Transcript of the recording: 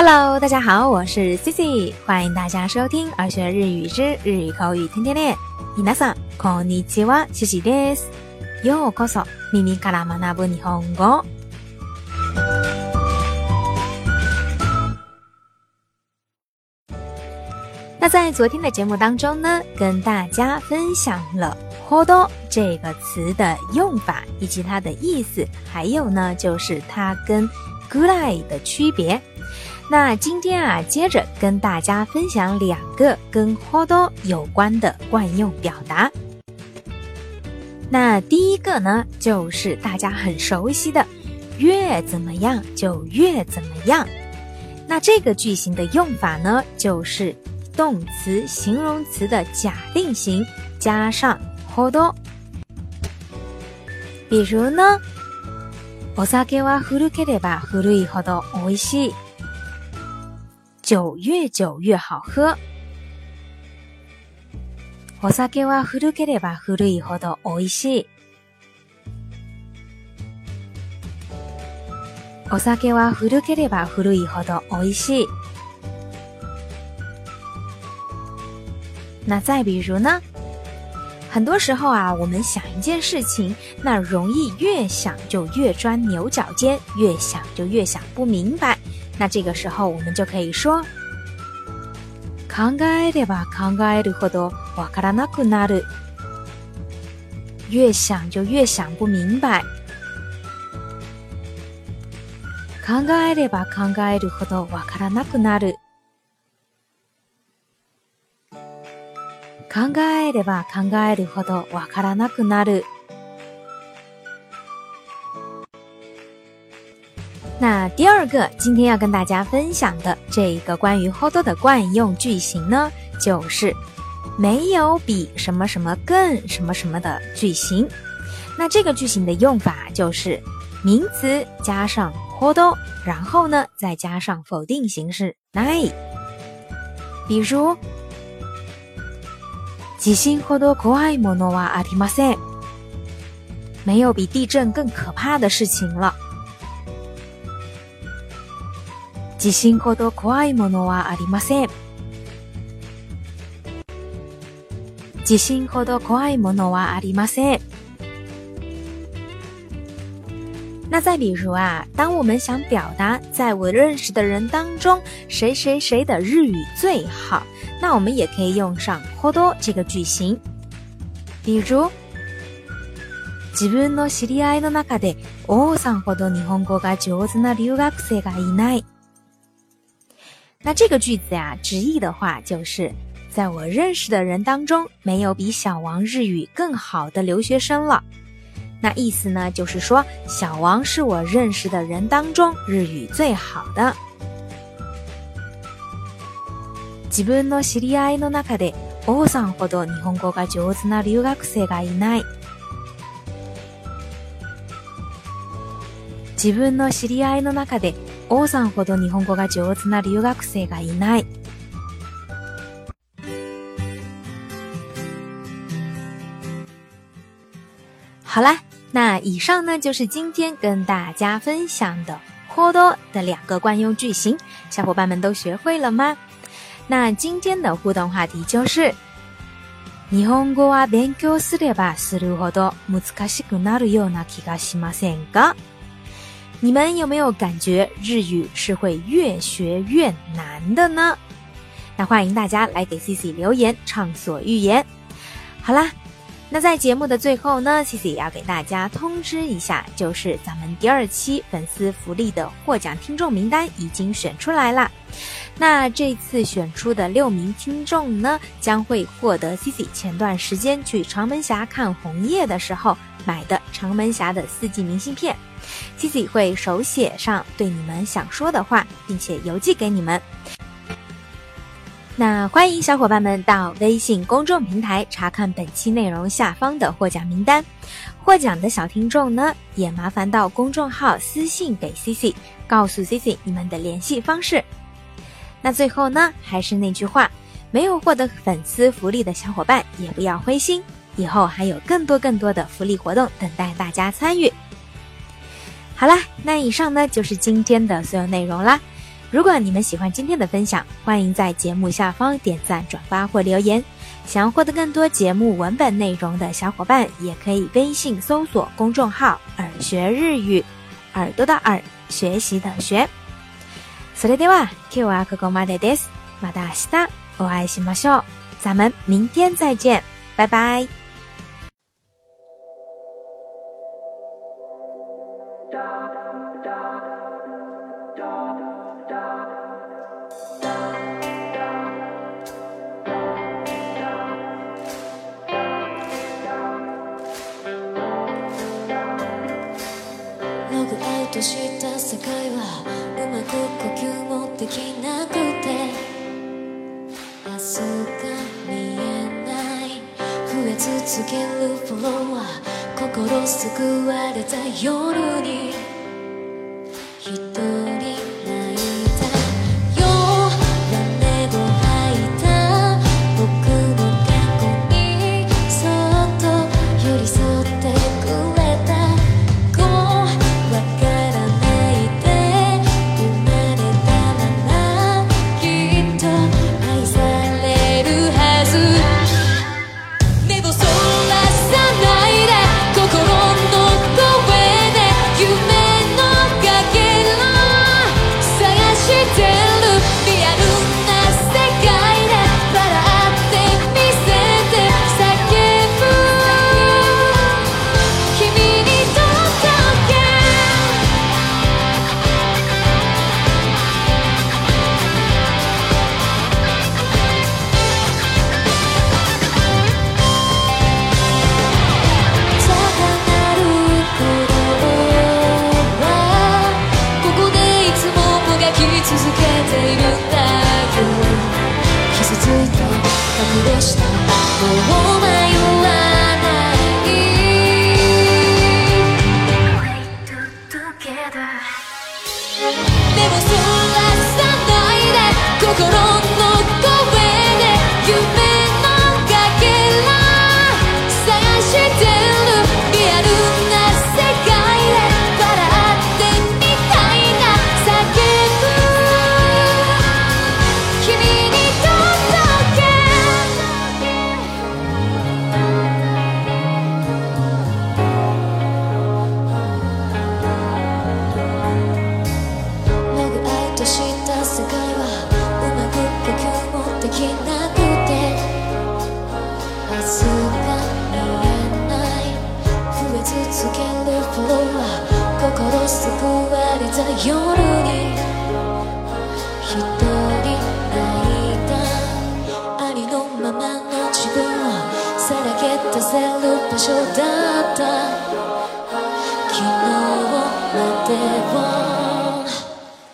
Hello，大家好，我是 Cici，欢迎大家收听《而学日语之日语口语天天练》。皆さんこんにちは、Cici です。ようこそ耳から学ぶ日本語。那在昨天的节目当中呢，跟大家分享了“ほど”这个词的用法以及它的意思，还有呢，就是它跟“ぐらい”的区别。 那今天啊，接着跟大家分享两个跟“ほど”有关的惯用表达。那第一个呢，就是大家很熟悉的“越怎么样就越怎么样”。那这个句型的用法呢，就是。动词、形容词的假定型加上ほど。比如呢，お酒は古ければ古いほど美味しい。 酒越久越好喝。お酒は古ければ古いほど美味しい。お酒は古ければ古いほど美味しい。那再比如呢？很多时候啊，我们想一件事情，那容易越想就越钻牛角尖，越想就越想不明白。 那这个时候，我们就可以说：考えれば考えるほどわからなくなる。越想就越想不明白。考えれば考えるほどわからなくなる。考えれば考えるほどわからなくなる。那第二个，今天要跟大家分享的这一个关于 “hold” 的惯用句型呢，就是没有比什么什么更什么什么的句型。那这个句型的用法就是名词加上 “hold”，然后呢再加上否定形式 “nai”。比如。地震ほど怖いものはありません。没有比地震更可怕的事情了。 地震ほど怖いものはありません。地震ほど怖いものはありません。那再比如啊，当我们想表达在我认识的人当中，谁谁谁的日语最好。那我们也可以用上“ほど”这个句型，比如自分の知り合いの中で王さんほど日本語が上手な留学生がいない。那这个句子呀，直译的话就是，在我认识的人当中，没有比小王日语更好的留学生了。那意思呢，就是说小王是我认识的人当中日语最好的。自分の知り合いの中で王さんほど日本語が上手な留学生がいない。自分の知り合いの中で 王さんほど日本語が上手な留学生がいない。好啦，那以上呢就是今天跟大家分享的“颇多”的两个惯用句型，小伙伴们都学会了吗？那今天的互动话题就是：日本語は勉強すればするほど難しくなるような気がしませんか？你们有没有感觉日语是会越学越难的呢？那欢迎大家来给 C C 留言，畅所欲言。好啦。那在节目的最后呢，C C 也要给大家通知一下，就是咱们第二期粉丝福利的获奖听众名单已经选出来啦。那这次选出的六名听众呢，将会获得 C C 前段时间去长门峡看红叶的时候买的长门峡的四季明信片。C C 会手写上对你们想说的话，并且邮寄给你们。那欢迎小伙伴们到微信公众平台查看本期内容下方的获奖名单。获奖的小听众呢，也麻烦到公众号私信给 C C，告诉 C C 你们的联系方式。那最后呢，还是那句话，没有获得粉丝福利的小伙伴也不要灰心，以后还有更多更多的福利活动等待大家参与。好啦，那以上呢就是今天的所有内容啦。 如果你们喜欢今天的分享，欢迎在节目下方点赞、转发或留言。想要获得更多节目文本内容的小伙伴，也可以微信搜索公众号“耳学日语”，耳朵的耳，学习的学。それでは今日はここまでです。また明日お会いしましょう。咱们明天再见，拜拜。 とした世界はうまく呼吸もできなくて。明日が見えない。増え続けるフォロワー心救われた夜に。でもそうはさないで心を夜に一人泣いた。ありのままの自分をさらけ出せる場所だった。昨日までを